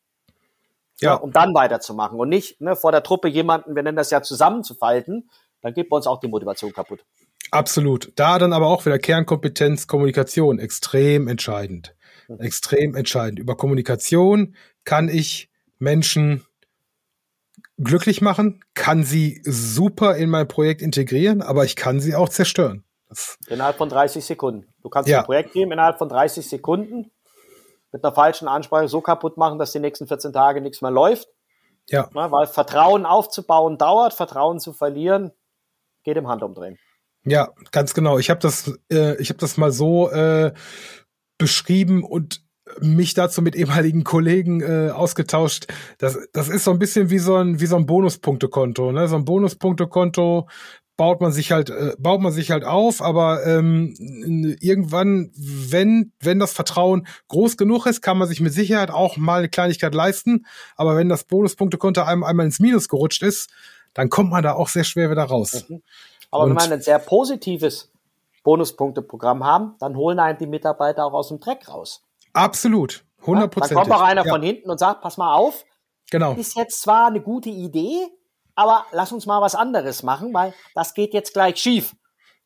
Ja. ja um dann weiterzumachen und nicht ne, vor der Truppe jemanden, wir nennen das ja zusammenzufalten, dann geht bei uns auch die Motivation kaputt. Absolut. Da dann aber auch wieder Kernkompetenz, Kommunikation, extrem entscheidend. Mhm. Extrem entscheidend. Über Kommunikation kann ich Menschen glücklich machen, kann sie super in mein Projekt integrieren, aber ich kann sie auch zerstören. Das innerhalb von 30 Sekunden. Du kannst ja. ein Projektteam innerhalb von 30 Sekunden mit einer falschen Ansprache so kaputt machen, dass die nächsten 14 Tage nichts mehr läuft. Ja. Na, weil Vertrauen aufzubauen dauert, Vertrauen zu verlieren geht im Handumdrehen. Ja, ganz genau. Ich habe das, äh, ich habe das mal so äh, beschrieben und mich dazu mit ehemaligen Kollegen äh, ausgetauscht. Das, das ist so ein bisschen wie so ein, wie so ein Bonuspunktekonto. Ne? So ein Bonuspunktekonto baut man sich halt, äh, baut man sich halt auf, aber ähm, irgendwann, wenn, wenn das Vertrauen groß genug ist, kann man sich mit Sicherheit auch mal eine Kleinigkeit leisten. Aber wenn das Bonuspunktekonto einem einmal ins Minus gerutscht ist, dann kommt man da auch sehr schwer wieder raus. Mhm. Aber Und, wenn man ein sehr positives Bonuspunkteprogramm haben, dann holen einen die Mitarbeiter auch aus dem Dreck raus. Absolut. 100 Prozent. Dann kommt auch einer ja. von hinten und sagt, pass mal auf. Genau. Ist jetzt zwar eine gute Idee, aber lass uns mal was anderes machen, weil das geht jetzt gleich schief.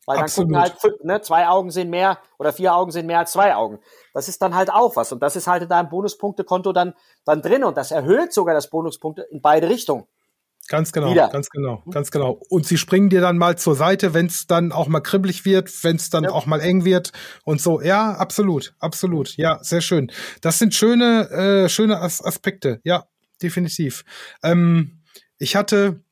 Weil dann Absolut. gucken halt, ne, zwei Augen sind mehr oder vier Augen sind mehr als zwei Augen. Das ist dann halt auch was. Und das ist halt in deinem Bonuspunktekonto dann, dann drin. Und das erhöht sogar das Bonuspunkte in beide Richtungen. Ganz genau, Wieder. ganz genau, ganz genau. Und sie springen dir dann mal zur Seite, wenn es dann auch mal kribbelig wird, wenn es dann ja. auch mal eng wird und so. Ja, absolut, absolut. Ja, sehr schön. Das sind schöne, äh, schöne As Aspekte. Ja, definitiv. Ähm, ich hatte,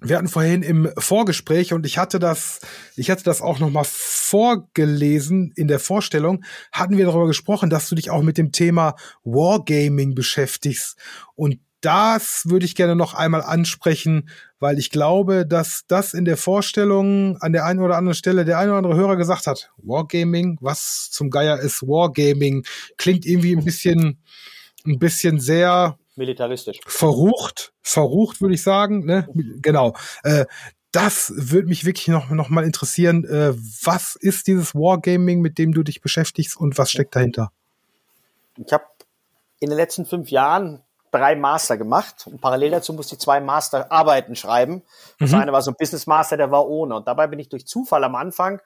wir hatten vorhin im Vorgespräch und ich hatte das, ich hatte das auch noch mal vorgelesen in der Vorstellung, hatten wir darüber gesprochen, dass du dich auch mit dem Thema Wargaming beschäftigst und das würde ich gerne noch einmal ansprechen, weil ich glaube, dass das in der Vorstellung an der einen oder anderen Stelle der eine oder andere Hörer gesagt hat. Wargaming, was zum Geier ist Wargaming? Klingt irgendwie ein bisschen, ein bisschen sehr militaristisch. Verrucht, verrucht würde ich sagen. Ne? Genau. Äh, das würde mich wirklich noch, noch mal interessieren. Äh, was ist dieses Wargaming, mit dem du dich beschäftigst und was steckt dahinter? Ich habe in den letzten fünf Jahren drei Master gemacht und parallel dazu musste ich zwei Masterarbeiten schreiben. Das mhm. eine war so ein Business Master, der war ohne. Und dabei bin ich durch Zufall am Anfang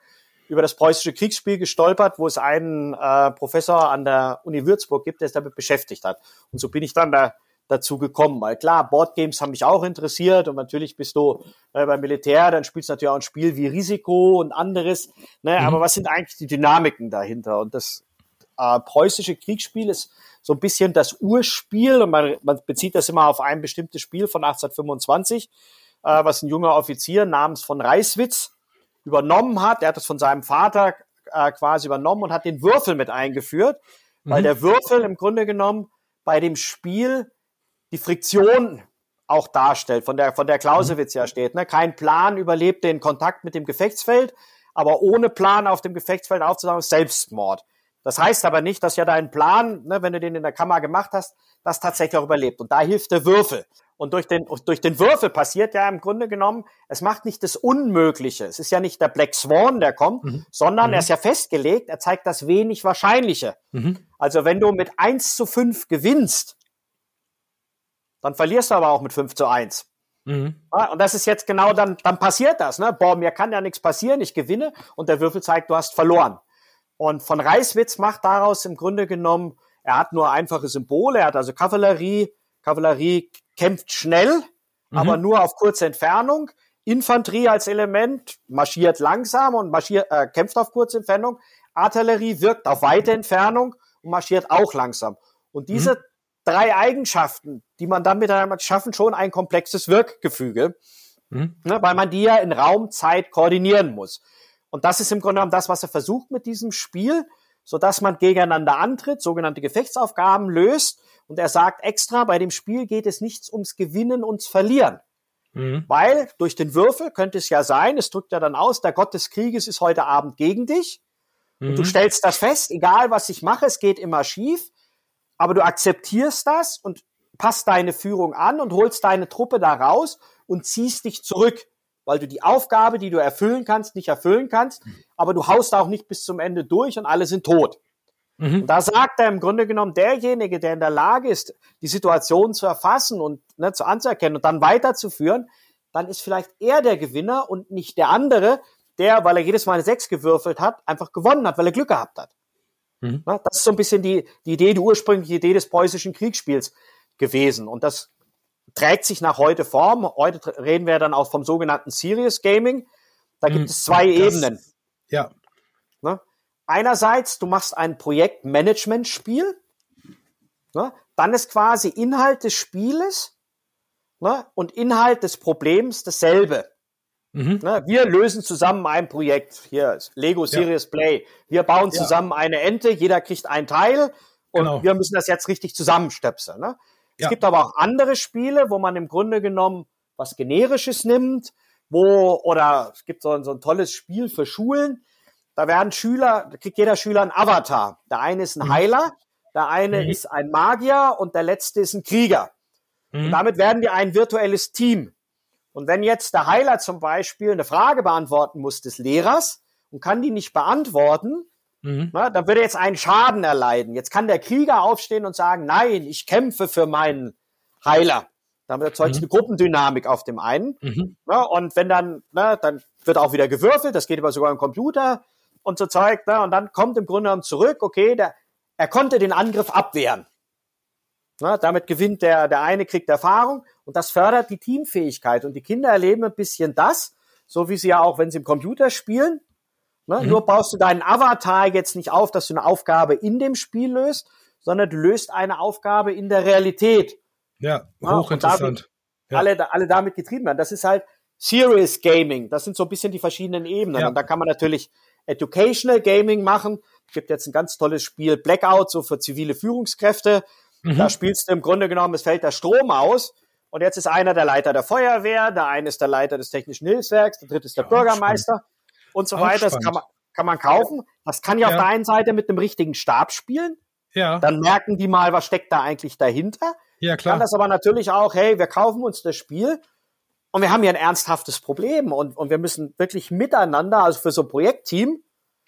über das preußische Kriegsspiel gestolpert, wo es einen äh, Professor an der Uni Würzburg gibt, der sich damit beschäftigt hat. Und so bin ich dann da dazu gekommen. Weil klar, Boardgames haben mich auch interessiert und natürlich bist du äh, beim Militär, dann spielst du natürlich auch ein Spiel wie Risiko und anderes. Ne? Mhm. Aber was sind eigentlich die Dynamiken dahinter? Und das äh, preußische Kriegsspiel ist so ein bisschen das Urspiel und man, man bezieht das immer auf ein bestimmtes Spiel von 1825, äh, was ein junger Offizier namens von Reiswitz übernommen hat. Er hat das von seinem Vater äh, quasi übernommen und hat den Würfel mit eingeführt, weil mhm. der Würfel im Grunde genommen bei dem Spiel die Friktion auch darstellt, von der, von der Clausewitz ja steht. Ne? Kein Plan überlebt den Kontakt mit dem Gefechtsfeld, aber ohne Plan auf dem Gefechtsfeld aufzusagen, Selbstmord. Das heißt aber nicht, dass ja dein Plan, ne, wenn du den in der Kammer gemacht hast, das tatsächlich auch überlebt. Und da hilft der Würfel. Und durch den, durch den Würfel passiert ja im Grunde genommen, es macht nicht das Unmögliche. Es ist ja nicht der Black Swan, der kommt, mhm. sondern mhm. er ist ja festgelegt, er zeigt das wenig Wahrscheinliche. Mhm. Also wenn du mit 1 zu 5 gewinnst, dann verlierst du aber auch mit 5 zu 1. Mhm. Ja, und das ist jetzt genau dann, dann passiert das, ne? Boah, mir kann ja nichts passieren, ich gewinne und der Würfel zeigt, du hast verloren. Und von Reiswitz macht daraus im Grunde genommen, er hat nur einfache Symbole, er hat also Kavallerie, Kavallerie kämpft schnell, mhm. aber nur auf kurze Entfernung. Infanterie als Element marschiert langsam und marschiert, äh, kämpft auf kurze Entfernung. Artillerie wirkt auf weite Entfernung und marschiert auch langsam. Und diese mhm drei Eigenschaften, die man dann miteinander schaffen, schon ein komplexes Wirkgefüge, mhm. ne, weil man die ja in Raum, Zeit koordinieren muss. Und das ist im Grunde genommen das, was er versucht mit diesem Spiel, so dass man gegeneinander antritt, sogenannte Gefechtsaufgaben löst. Und er sagt extra, bei dem Spiel geht es nichts ums Gewinnen und Verlieren. Mhm. Weil durch den Würfel könnte es ja sein, es drückt ja dann aus, der Gott des Krieges ist heute Abend gegen dich. Mhm. Und du mhm. stellst das fest, egal was ich mache, es geht immer schief aber du akzeptierst das und passt deine Führung an und holst deine Truppe da raus und ziehst dich zurück, weil du die Aufgabe, die du erfüllen kannst, nicht erfüllen kannst, aber du haust auch nicht bis zum Ende durch und alle sind tot. Mhm. Und da sagt er im Grunde genommen, derjenige, der in der Lage ist, die Situation zu erfassen und ne, zu anzuerkennen und dann weiterzuführen, dann ist vielleicht er der Gewinner und nicht der andere, der, weil er jedes Mal eine Sechs gewürfelt hat, einfach gewonnen hat, weil er Glück gehabt hat. Mhm. Das ist so ein bisschen die, die Idee, die ursprüngliche Idee des preußischen Kriegsspiels gewesen. Und das trägt sich nach heute Form. Heute reden wir dann auch vom sogenannten Serious Gaming. Da gibt mhm. es zwei das, Ebenen. Ja. Ne? Einerseits, du machst ein Projektmanagement-Spiel. Ne? Dann ist quasi Inhalt des Spieles ne? und Inhalt des Problems dasselbe. Mhm. Ne, wir lösen zusammen ein Projekt. Hier ist Lego Serious ja. Play. Wir bauen zusammen ja. eine Ente, jeder kriegt ein Teil und genau. wir müssen das jetzt richtig zusammenstöpseln. Ne? Es ja. gibt aber auch andere Spiele, wo man im Grunde genommen was Generisches nimmt, wo, oder es gibt so, so ein tolles Spiel für Schulen, da werden Schüler, da kriegt jeder Schüler einen Avatar. Der eine ist ein mhm. Heiler, der eine mhm. ist ein Magier und der letzte ist ein Krieger. Mhm. Und damit werden die ein virtuelles Team. Und wenn jetzt der Heiler zum Beispiel eine Frage beantworten muss des Lehrers und kann die nicht beantworten, mhm. na, dann würde jetzt einen Schaden erleiden. Jetzt kann der Krieger aufstehen und sagen, nein, ich kämpfe für meinen Heiler. Damit erzeugt mhm. eine Gruppendynamik auf dem einen. Mhm. Na, und wenn dann, na, dann wird auch wieder gewürfelt, das geht aber sogar im Computer und so Zeug, na, und dann kommt im Grunde genommen zurück, okay, der, er konnte den Angriff abwehren. Na, damit gewinnt der, der eine, kriegt Erfahrung und das fördert die Teamfähigkeit. Und die Kinder erleben ein bisschen das, so wie sie ja auch, wenn sie im Computer spielen. Ne? Mhm. Nur baust du deinen Avatar jetzt nicht auf, dass du eine Aufgabe in dem Spiel löst, sondern du löst eine Aufgabe in der Realität. Ja, hochinteressant. Ja. Alle, alle damit getrieben werden. Das ist halt Serious Gaming. Das sind so ein bisschen die verschiedenen Ebenen. Ja. Und da kann man natürlich Educational Gaming machen. Es gibt jetzt ein ganz tolles Spiel Blackout, so für zivile Führungskräfte. Mhm. Da spielst du im Grunde genommen, es fällt der Strom aus. Und jetzt ist einer der Leiter der Feuerwehr, der eine ist der Leiter des Technischen Hilfswerks, der dritte ist der ja, Bürgermeister. Und so weiter. Das kann man, kann man kaufen. Das kann ich ja. auf der einen Seite mit dem richtigen Stab spielen. Ja. Dann merken die mal, was steckt da eigentlich dahinter. Ja, klar. Kann das aber natürlich auch, hey, wir kaufen uns das Spiel und wir haben hier ein ernsthaftes Problem und, und wir müssen wirklich miteinander, also für so ein Projektteam,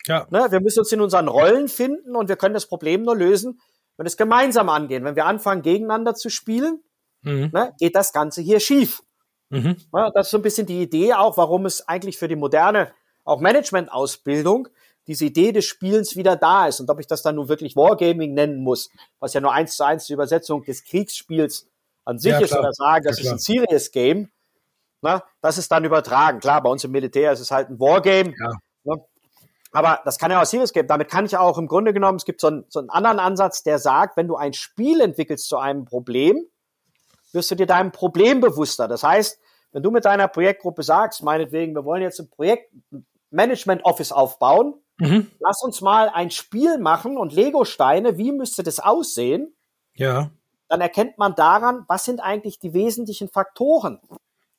ja. ne, wir müssen uns in unseren Rollen finden und wir können das Problem nur lösen, wenn wir es gemeinsam angehen. Wenn wir anfangen, gegeneinander zu spielen, mhm. ne, geht das Ganze hier schief. Mhm. Ja, das ist so ein bisschen die Idee auch, warum es eigentlich für die moderne auch Management-Ausbildung diese Idee des Spielens wieder da ist. Und ob ich das dann nun wirklich Wargaming nennen muss, was ja nur eins zu eins die Übersetzung des Kriegsspiels an sich ja, ist, oder sagen, das ja, ist ein Serious Game, na, das ist dann übertragen. Klar, bei uns im Militär ist es halt ein Wargame. Ja. Ne? Aber das kann ja auch Serious Game. Damit kann ich auch im Grunde genommen, es gibt so einen, so einen anderen Ansatz, der sagt, wenn du ein Spiel entwickelst zu einem Problem, wirst du dir deinem Problem bewusster. Das heißt, wenn du mit deiner Projektgruppe sagst, meinetwegen, wir wollen jetzt ein Projektmanagement Office aufbauen, mhm. lass uns mal ein Spiel machen und Lego-Steine, wie müsste das aussehen? Ja. Dann erkennt man daran, was sind eigentlich die wesentlichen Faktoren.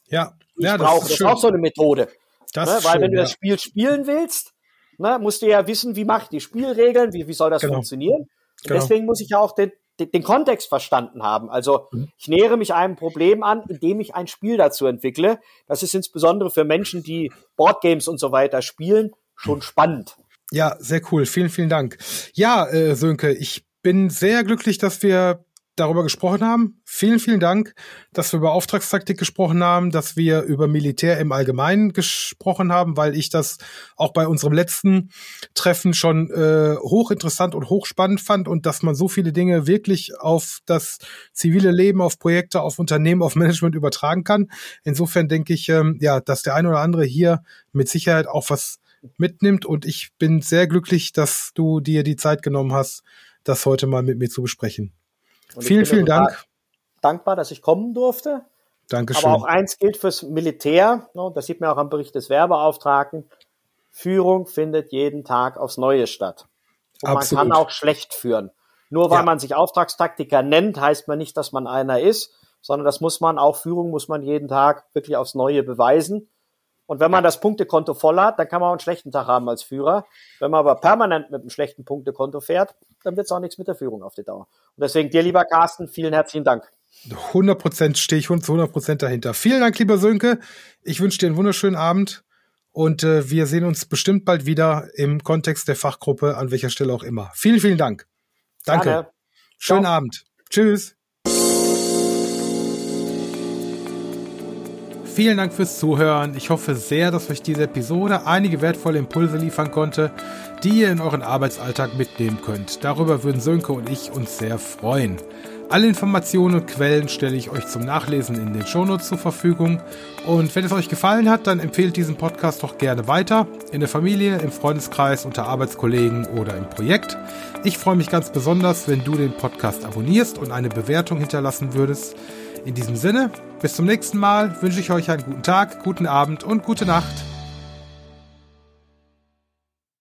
Ja, ja das, ist, das ist auch so eine Methode. Das ne? Weil schön, wenn du ja. das Spiel spielen willst, ne, musst du ja wissen, wie mache ich die Spielregeln, wie, wie soll das genau. funktionieren. Genau. Deswegen muss ich ja auch den, den, den Kontext verstanden haben. Also mhm. ich nähere mich einem Problem an, indem ich ein Spiel dazu entwickle. Das ist insbesondere für Menschen, die Boardgames und so weiter spielen, schon spannend. Ja, sehr cool. Vielen, vielen Dank. Ja, äh, Sönke, ich bin sehr glücklich, dass wir darüber gesprochen haben. Vielen, vielen Dank, dass wir über Auftragstaktik gesprochen haben, dass wir über Militär im Allgemeinen gesprochen haben, weil ich das auch bei unserem letzten Treffen schon äh, hochinteressant und hochspannend fand und dass man so viele Dinge wirklich auf das zivile Leben, auf Projekte, auf Unternehmen, auf Management übertragen kann. Insofern denke ich, ähm, ja, dass der ein oder andere hier mit Sicherheit auch was mitnimmt und ich bin sehr glücklich, dass du dir die Zeit genommen hast, das heute mal mit mir zu besprechen. Und vielen, vielen Dank. Dankbar, dass ich kommen durfte. Dankeschön. Aber auch eins gilt fürs Militär, ne, das sieht man auch am Bericht des Werbeauftragten. Führung findet jeden Tag aufs Neue statt. Und Absolut. man kann auch schlecht führen. Nur weil ja. man sich Auftragstaktiker nennt, heißt man nicht, dass man einer ist, sondern das muss man auch Führung muss man jeden Tag wirklich aufs Neue beweisen. Und wenn man das Punktekonto voll hat, dann kann man auch einen schlechten Tag haben als Führer. Wenn man aber permanent mit einem schlechten Punktekonto fährt, dann wird es auch nichts mit der Führung auf die Dauer. Und deswegen dir, lieber Carsten, vielen herzlichen Dank. 100 Prozent stehe ich zu 100 Prozent dahinter. Vielen Dank, lieber Sönke. Ich wünsche dir einen wunderschönen Abend und äh, wir sehen uns bestimmt bald wieder im Kontext der Fachgruppe, an welcher Stelle auch immer. Vielen, vielen Dank. Danke. Gerne. Schönen Ciao. Abend. Tschüss. Vielen Dank fürs Zuhören. Ich hoffe sehr, dass euch diese Episode einige wertvolle Impulse liefern konnte, die ihr in euren Arbeitsalltag mitnehmen könnt. Darüber würden Sönke und ich uns sehr freuen. Alle Informationen und Quellen stelle ich euch zum Nachlesen in den Shownotes zur Verfügung. Und wenn es euch gefallen hat, dann empfehlt diesen Podcast doch gerne weiter. In der Familie, im Freundeskreis, unter Arbeitskollegen oder im Projekt. Ich freue mich ganz besonders, wenn du den Podcast abonnierst und eine Bewertung hinterlassen würdest. In diesem Sinne, bis zum nächsten Mal wünsche ich euch einen guten Tag, guten Abend und gute Nacht.